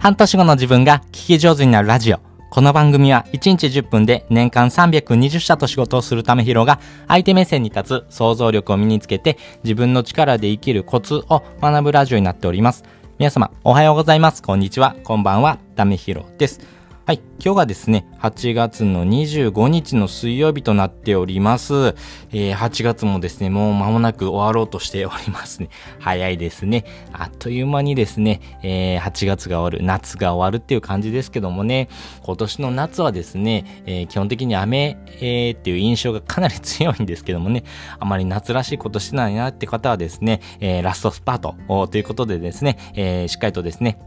半年後の自分が聞き上手になるラジオ。この番組は1日10分で年間320社と仕事をするためひろが相手目線に立つ想像力を身につけて自分の力で生きるコツを学ぶラジオになっております。皆様おはようございます。こんにちは。こんばんは。ためひろです。はい。今日がですね、8月の25日の水曜日となっております。えー、8月もですね、もう間もなく終わろうとしておりますね。早いですね。あっという間にですね、えー、8月が終わる、夏が終わるっていう感じですけどもね、今年の夏はですね、えー、基本的に雨、え、っていう印象がかなり強いんですけどもね、あまり夏らしいことしてないなって方はですね、え、ラストスパートということでですね、え、しっかりとですね、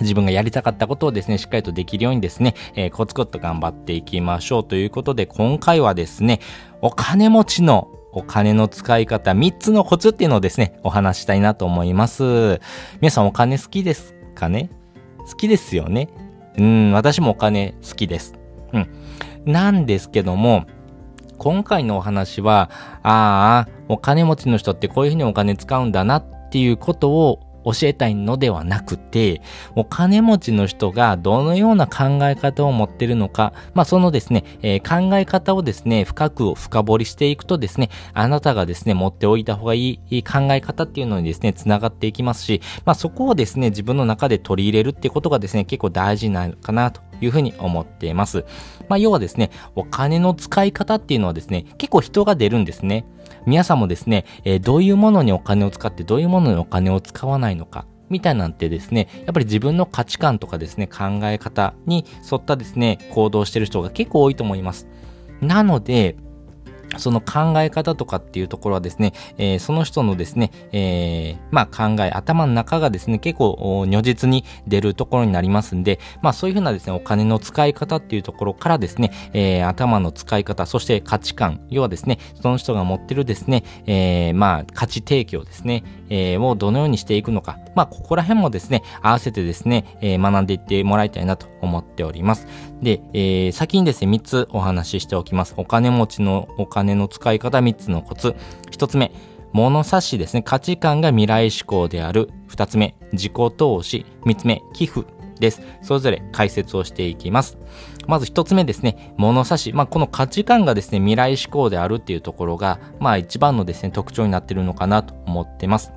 自分がやりたかったことをですね、しっかりとできるようにですね、えー、コツコツと頑張っていきましょうということで、今回はですね、お金持ちのお金の使い方3つのコツっていうのをですね、お話したいなと思います。皆さんお金好きですかね？好きですよね？うん、私もお金好きです。うん。なんですけども、今回のお話は、ああ、お金持ちの人ってこういうふうにお金使うんだなっていうことを教えたいのではなくて、お金持ちの人がどのような考え方を持ってるのか、まあそのですね、えー、考え方をですね、深く深掘りしていくとですね、あなたがですね、持っておいた方がいい考え方っていうのにですね、繋がっていきますし、まあそこをですね、自分の中で取り入れるっていうことがですね、結構大事なのかなというふうに思っています。まあ要はですね、お金の使い方っていうのはですね、結構人が出るんですね。皆さんもですね、えー、どういうものにお金を使ってどういうものにお金を使わないのか、みたいなんてですね、やっぱり自分の価値観とかですね、考え方に沿ったですね、行動してる人が結構多いと思います。なので、その考え方とかっていうところはですね、えー、その人のですね、えー、まあ考え、頭の中がですね、結構如実に出るところになりますんで、まあそういうふうなですね、お金の使い方っていうところからですね、えー、頭の使い方、そして価値観、要はですね、その人が持ってるですね、え、まあ価値提供ですね、え、をどのようにしていくのか、まあここら辺もですね、合わせてですね、えー、学んでいってもらいたいなと思っております。で、えー、先にですね、3つお話ししておきます。お金持ちのお金の使い方3つのコツ。1つ目、物差しですね。価値観が未来志向である。2つ目、自己投資。3つ目、寄付です。それぞれ解説をしていきます。まず1つ目ですね、物差し。まあ、この価値観がですね、未来志向であるっていうところが、まあ一番のですね、特徴になってるのかなと思ってます。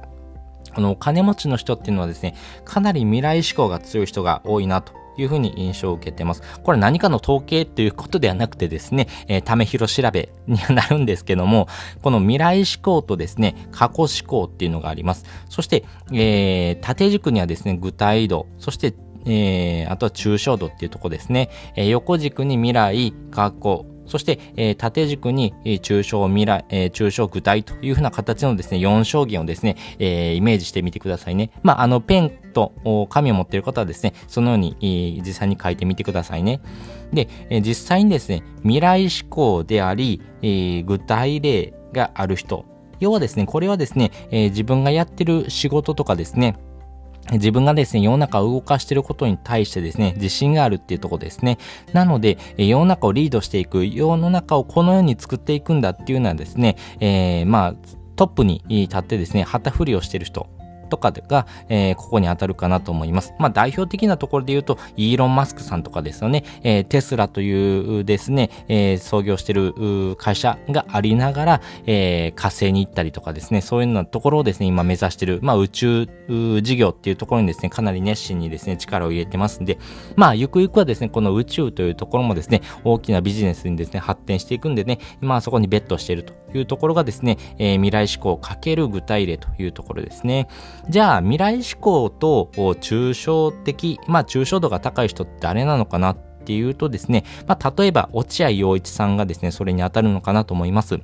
この金持ちの人っていうのはですね、かなり未来志向が強い人が多いなというふうに印象を受けてます。これ何かの統計ということではなくてですね、えー、ためひろ調べにはなるんですけども、この未来思考とですね、過去思考っていうのがあります。そして、えー、縦軸にはですね、具体度、そしてえー、あとは抽象度っていうとこですね。えー、横軸に未来、過去、そして、えー、縦軸に、えー、抽象未来、えー、抽象具体というふうな形のですね、4象限をですね、えー、イメージしてみてくださいね。まあ、あの、ペンと紙を持っている方はですね、そのように、えー、実際に書いてみてくださいね。で、えー、実際にですね、未来思考であり、えー、具体例がある人。要はですね、これはですね、えー、自分がやってる仕事とかですね、自分がですね、世の中を動かしていることに対してですね、自信があるっていうとこですね。なので、世の中をリードしていく、世の中をこのように作っていくんだっていうのはですね、えー、まあ、トップに立ってですね、旗振りをしている人とかが、えー、ここに当たるかなと思います。まあ代表的なところで言うと、イーロン・マスクさんとかですよね、えー、テスラというですね、えー、創業してる会社がありながら、え、火星に行ったりとかですね、そういうようなところをですね、今目指してる、まあ宇宙事業っていうところにですね、かなり熱心にですね、力を入れてますんで、まあゆくゆくはですね、この宇宙というところもですね、大きなビジネスにですね、発展していくんでね、今はそこにベットしているというところがですね、え、未来志向かける具体例というところですね。じゃあ、未来志向と抽象的、まあ、抽象度が高い人って誰なのかなっていうとですね、まあ、例えば、落合陽一さんがですね、それに当たるのかなと思います。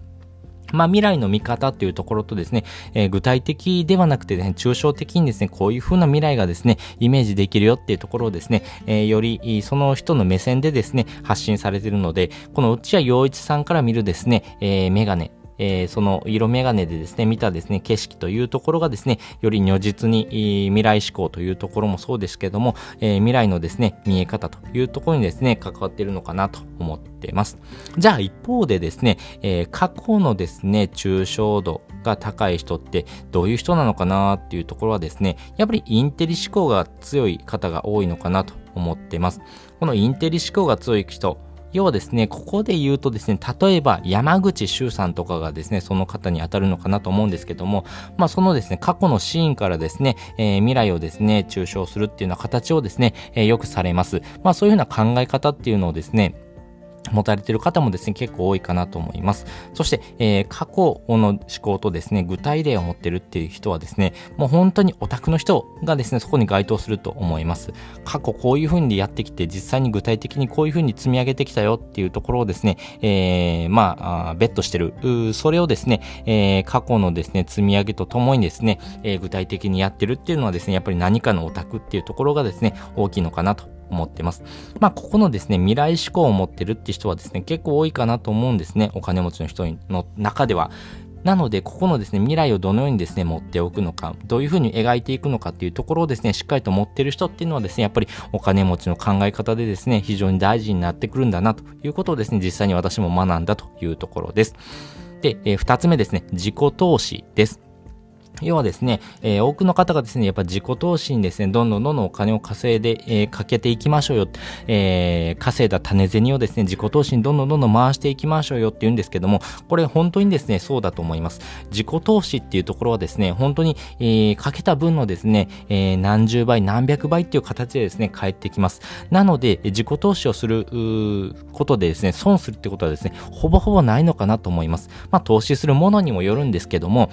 まあ、未来の見方っていうところとですね、えー、具体的ではなくてね、抽象的にですね、こういう風な未来がですね、イメージできるよっていうところをですね、えー、よりその人の目線でですね、発信されているので、この内谷陽一さんから見るですね、えー、メガネえー、その色眼鏡でですね、見たですね、景色というところがですね、より如実に、未来志向というところもそうですけども、えー、未来のですね、見え方というところにですね、関わっているのかなと思っています。じゃあ一方でですね、えー、過去のですね、抽象度が高い人ってどういう人なのかなっていうところはですね、やっぱりインテリ思考が強い方が多いのかなと思っています。このインテリ思考が強い人、要はですね、ここで言うとですね、例えば山口周さんとかがですね、その方に当たるのかなと思うんですけども、まあそのですね、過去のシーンからですね、えー、未来をですね、抽象するっていうような形をですね、えー、よくされます。まあそういうふうな考え方っていうのをですね、持たれている方もですね、結構多いかなと思います。そして、えー、過去の思考とですね、具体例を持ってるっていう人はですね、もう本当にオタクの人がですね、そこに該当すると思います。過去こういうふうにやってきて、実際に具体的にこういうふうに積み上げてきたよっていうところをですね、えー、まあ、ベットしてる。それをですね、えー、過去のですね、積み上げとともにですね、えー、具体的にやってるっていうのはですね、やっぱり何かのオタクっていうところがですね、大きいのかなと思ってます。まあ、ここのですね、未来志向を持ってるって人はですね、結構多いかなと思うんですね。お金持ちの人の中では。なので、ここのですね、未来をどのようにですね、持っておくのか、どういうふうに描いていくのかっていうところをですね、しっかりと持ってる人っていうのはですね、やっぱりお金持ちの考え方でですね、非常に大事になってくるんだなということをですね、実際に私も学んだというところです。で、えー、二つ目ですね、自己投資です。要はですね、えー、多くの方がですね、やっぱ自己投資にですね、どんどんどんどんお金を稼いで、えー、かけていきましょうよ。えー、稼いだ種銭をですね、自己投資にどんどんどんどん回していきましょうよって言うんですけども、これ本当にですね、そうだと思います。自己投資っていうところはですね、本当に、えー、かけた分のですね、えー、何十倍、何百倍っていう形でですね、返ってきます。なので、自己投資をすることでですね、損するってことはですね、ほぼほぼないのかなと思います。まあ、投資するものにもよるんですけども、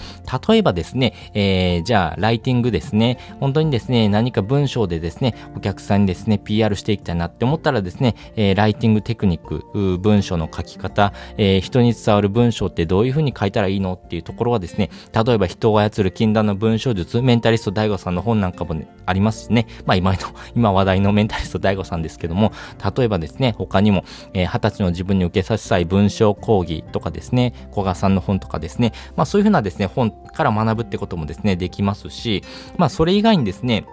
例えばですね、えー、じゃあ、ライティングですね。本当にですね、何か文章でですね、お客さんにですね、PR していきたいなって思ったらですね、えー、ライティングテクニック、文章の書き方、えー、人に伝わる文章ってどういうふうに書いたらいいのっていうところはですね、例えば人を操る禁断の文章術、メンタリスト DAIGO さんの本なんかも、ね、ありますしね、まあ今の、今話題のメンタリスト DAIGO さんですけども、例えばですね、他にも、えー、20歳の自分に受けさせたい文章講義とかですね、古賀さんの本とかですね、まあそういうふうなですね、本から学ぶってことこともですね、できますし、まあそれ以外にですね、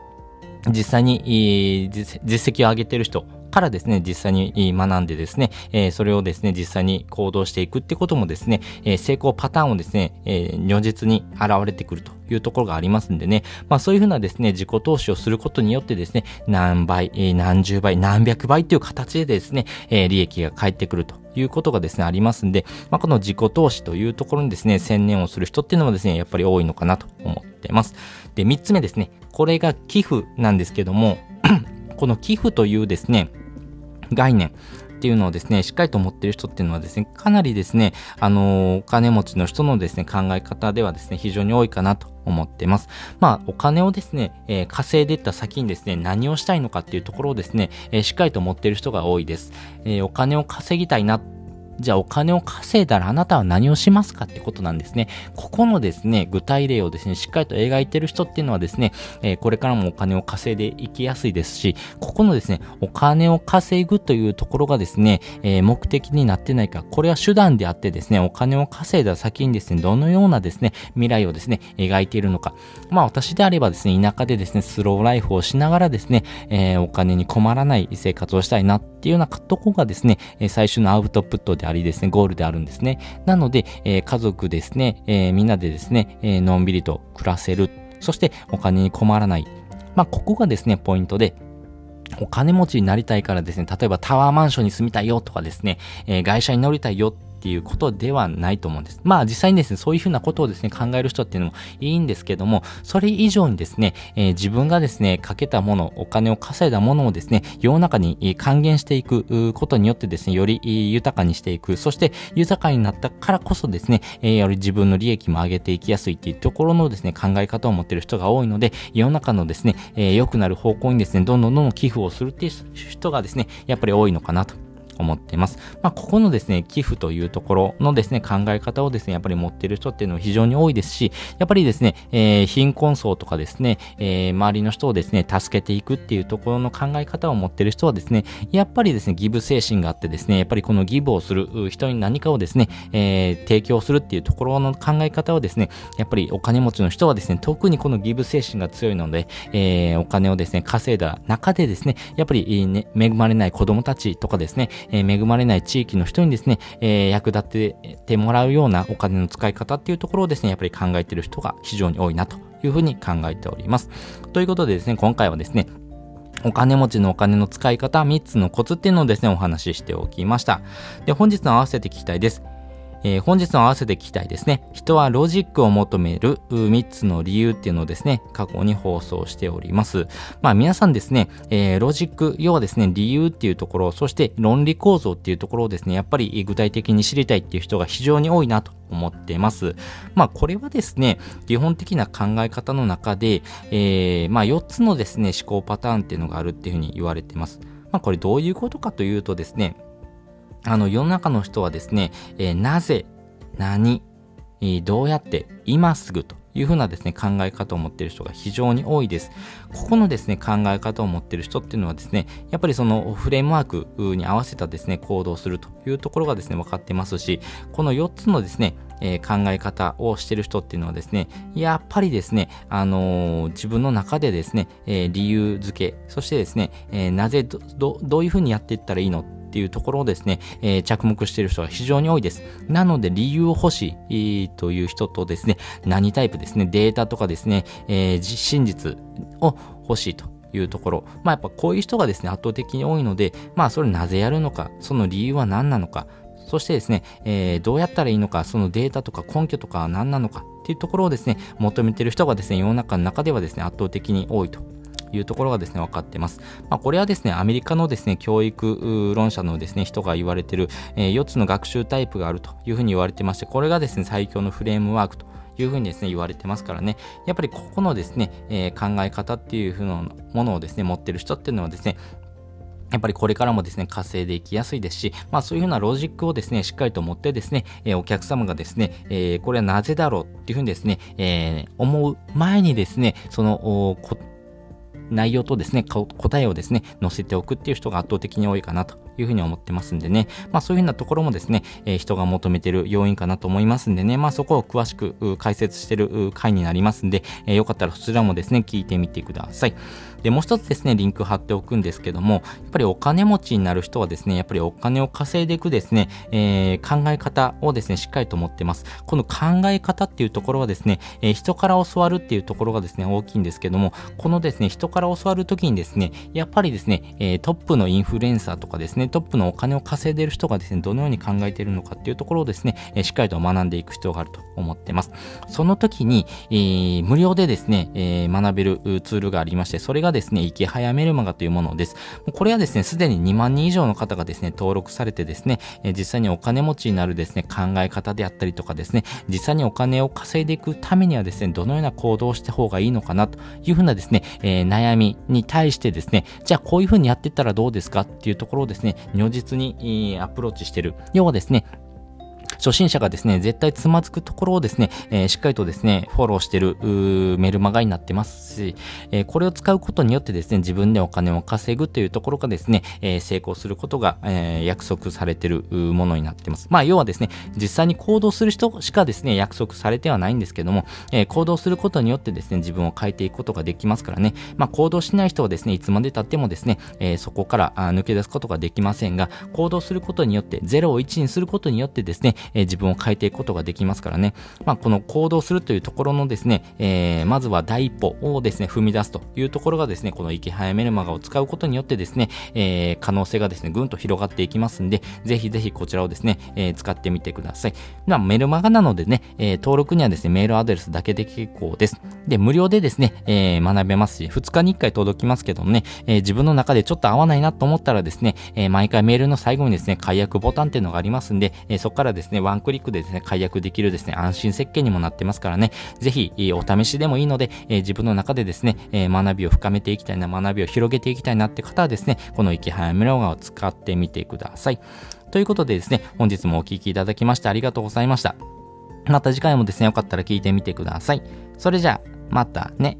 実際に実績を上げてる人からですね、実際に学んでですね、えそれをですね、実際に行動していくってこともですね、え成功パターンをですね、え如実に現れてくるというところがありますんでね、まあそういうふうなですね、自己投資をすることによってですね、何倍、え何十倍、何百倍という形でですね、え利益が返ってくるということがですね、ありますんで、まあこの自己投資というところにですね、専念をする人っていうのもですね、やっぱり多いのかなと思ってます。で、三つ目ですね、これが寄付なんですけども、この寄付というですね、概念っていうのをですね、しっかりと持ってる人っていうのはですね、かなりですね、あのー、お金持ちの人のですね、考え方ではですね、非常に多いかなと思ってます。まあ、お金をですね、えー、稼いでった先にですね、何をしたいのかっていうところをですね、えー、しっかりと持ってる人が多いです。えお金を稼ぎたいなじゃあお金を稼いだらあなたは何をしますかってことなんですね。ここのですね、具体例をですね、しっかりと描いてる人っていうのはですね、えー、これからもお金を稼いでいきやすいですし、ここのですね、お金を稼ぐというところがですね、えー、目的になってないか、これは手段であってですね、お金を稼いだ先にですね、どのようなですね、未来をですね、描いているのか。まあ私であればですね、田舎でですね、スローライフをしながらですね、えー、お金に困らない生活をしたいなってていうようなとこがですね、最終のアウトプットでありですね、ゴールであるんですね。なので、えー、家族ですね、えー、みんなでですね、えー、のんびりと暮らせる。そしてお金に困らない。まあ、ここがですね、ポイントで、お金持ちになりたいからですね、例えばタワーマンションに住みたいよとかですね、えー、外車に乗りたいよっていうことではないと思うんです。まあ実際にですね、そういうふうなことをですね、考える人っていうのもいいんですけども、それ以上にですね、えー、自分がですね、かけたもの、お金を稼いだものをですね、世の中に還元していくことによってですね、より豊かにしていく、そして豊かになったからこそですね、えー、より自分の利益も上げていきやすいっていうところのですね、考え方を持ってる人が多いので、世の中のですね、えー、良くなる方向にですね、どんどんどんどん寄付をするっていう人がですね、やっぱり多いのかなと思っています。まあ、ここのですね、寄付というところのですね、考え方をですね、やっぱり持ってる人っていうのは非常に多いですし、やっぱりですね、えー、貧困層とかですね、えー、周りの人をですね、助けていくっていうところの考え方を持ってる人はですね、やっぱりですね、ギブ精神があってですね、やっぱりこのギブをする人に何かをですね、えー、提供するっていうところの考え方はですね、やっぱりお金持ちの人はですね、特にこのギブ精神が強いので、えー、お金をですね、稼いだ中でですね、やっぱり、ね、恵まれない子供たちとかですね、え、恵まれない地域の人にですね、え、役立ててもらうようなお金の使い方っていうところをですね、やっぱり考えてる人が非常に多いなというふうに考えております。ということでですね、今回はですね、お金持ちのお金の使い方3つのコツっていうのをですね、お話ししておきました。で、本日の合わせて聞きたいです。えー、本日の合わせて聞きたいですね。人はロジックを求める3つの理由っていうのをですね、過去に放送しております。まあ皆さんですね、えー、ロジック、要はですね、理由っていうところ、そして論理構造っていうところをですね、やっぱり具体的に知りたいっていう人が非常に多いなと思っています。まあこれはですね、基本的な考え方の中で、えー、まあ4つのですね、思考パターンっていうのがあるっていうふうに言われています。まあこれどういうことかというとですね、あの世の中の人はですね、えー、なぜ、何え、どうやって、今すぐというふうなですね、考え方を持っている人が非常に多いです。ここのですね、考え方を持っている人っていうのはですね、やっぱりそのフレームワークに合わせたですね、行動するというところがですね、分かってますし、この4つのですね、えー、考え方をしている人っていうのはですね、やっぱりですね、あのー、自分の中でですね、えー、理由付け、そしてですね、えなぜど、どういうふうにやっていったらいいのっていうところをですね、えー、着目している人が非常に多いです。なので理由欲しいという人とですね、何タイプですね、データとかですね、えー、真実を欲しいというところ。まあやっぱこういう人がですね、圧倒的に多いので、まあそれなぜやるのか、その理由は何なのか、そしてですね、えー、どうやったらいいのか、そのデータとか根拠とかは何なのかっていうところをですね、求めてる人がですね、世の中の中ではですね、圧倒的に多いというところがですね、分かってます。まあ、これはですね、アメリカのですね、教育論者のですね、人が言われてる、えー、4つの学習タイプがあるというふうに言われてまして、これがですね、最強のフレームワークというふうにですね、言われてますからね、やっぱりここのですね、えー、考え方っていうふうなものをですね、持ってる人っていうのはですね、やっぱりこれからもですね、稼いでいきやすいですし、まあそういうふうなロジックをですね、しっかりと持ってですね、えー、お客様がですね、えー、これはなぜだろうっていうふうにですね、え、思う前にですね、その、内容とですね、答えをですね、載せておくっていう人が圧倒的に多いかなと。いうふうに思ってますんでね、まあそういうふうなところもですね、えー、人が求めてる要因かなと思いますんでね、まあそこを詳しく解説してる回になりますんで、えー、よかったらそちらもですね、聞いてみてください。で、もう一つですね、リンク貼っておくんですけども、やっぱりお金持ちになる人はですね、やっぱりお金を稼いでいくですね、えー、考え方をですね、しっかりと持ってます。この考え方っていうところはですね、えー、人から教わるっていうところがですね、大きいんですけども、このですね、人から教わるときにですね、やっぱりですね、えー、トップのインフルエンサーとかですね、トップのお金を稼いでいる人がですね、どのように考えているのかっていうところをですね、え、しっかりと学んでいく必要があると思ってます。その時に、えー、無料でですね、えー、学べるツールがありまして、それがですね、池早メルマガというものです。これはですね、すでに2万人以上の方がですね、登録されてですね、え実際にお金持ちになるですね、考え方であったりとかですね、実際にお金を稼いでいくためにはですね、どのような行動をした方がいいのかなというふうなですね、えー、悩みに対してですね、じゃあこういうふうにやってったらどうですかっていうところをですね、如実にアプローチしてる。要はですね、初心者がですね、絶対つまずくところをですね、えー、しっかりとですね、フォローしてるメルマガになってますし、えー、これを使うことによってですね、自分でお金を稼ぐというところがですね、えー、成功することが、え約束されてるものになってます。まあ、要はですね、実際に行動する人しかですね、約束されてはないんですけども、え行動することによってですね、自分を変えていくことができますからね、まあ、行動しない人はですね、いつまで経ってもですね、えそこから抜け出すことができませんが、行動することによって、0を1にすることによってですね、え自分を変えていくことができますからね。まあ、この行動するというところのですね、えー、まずは第一歩をですね、踏み出すというところがですね、この池早メルマガを使うことによってですね、えー、可能性がですね、ぐんと広がっていきますんで、ぜひぜひこちらをですね、えー、使ってみてください。まあ、メルマガなのでね、え、登録にはですね、メールアドレスだけで結構です。で、無料でですね、え、学べますし、2日に1回届きますけどもね、え、自分の中でちょっと合わないなと思ったらですね、え、毎回メールの最後にですね、解約ボタンっていうのがありますんで、え、そこからですね、ね、ワンクリックでですね、解約できるですね、安心設計にもなってますからね、ぜひ、お試しでもいいので、え、自分の中でですね、え、学びを深めていきたいな、学びを広げていきたいなって方はですね、この池早メロガを使ってみてください。ということでですね、本日もお聴きいただきましてありがとうございました。また次回もですね、よかったら聞いてみてください。それじゃあ、またね。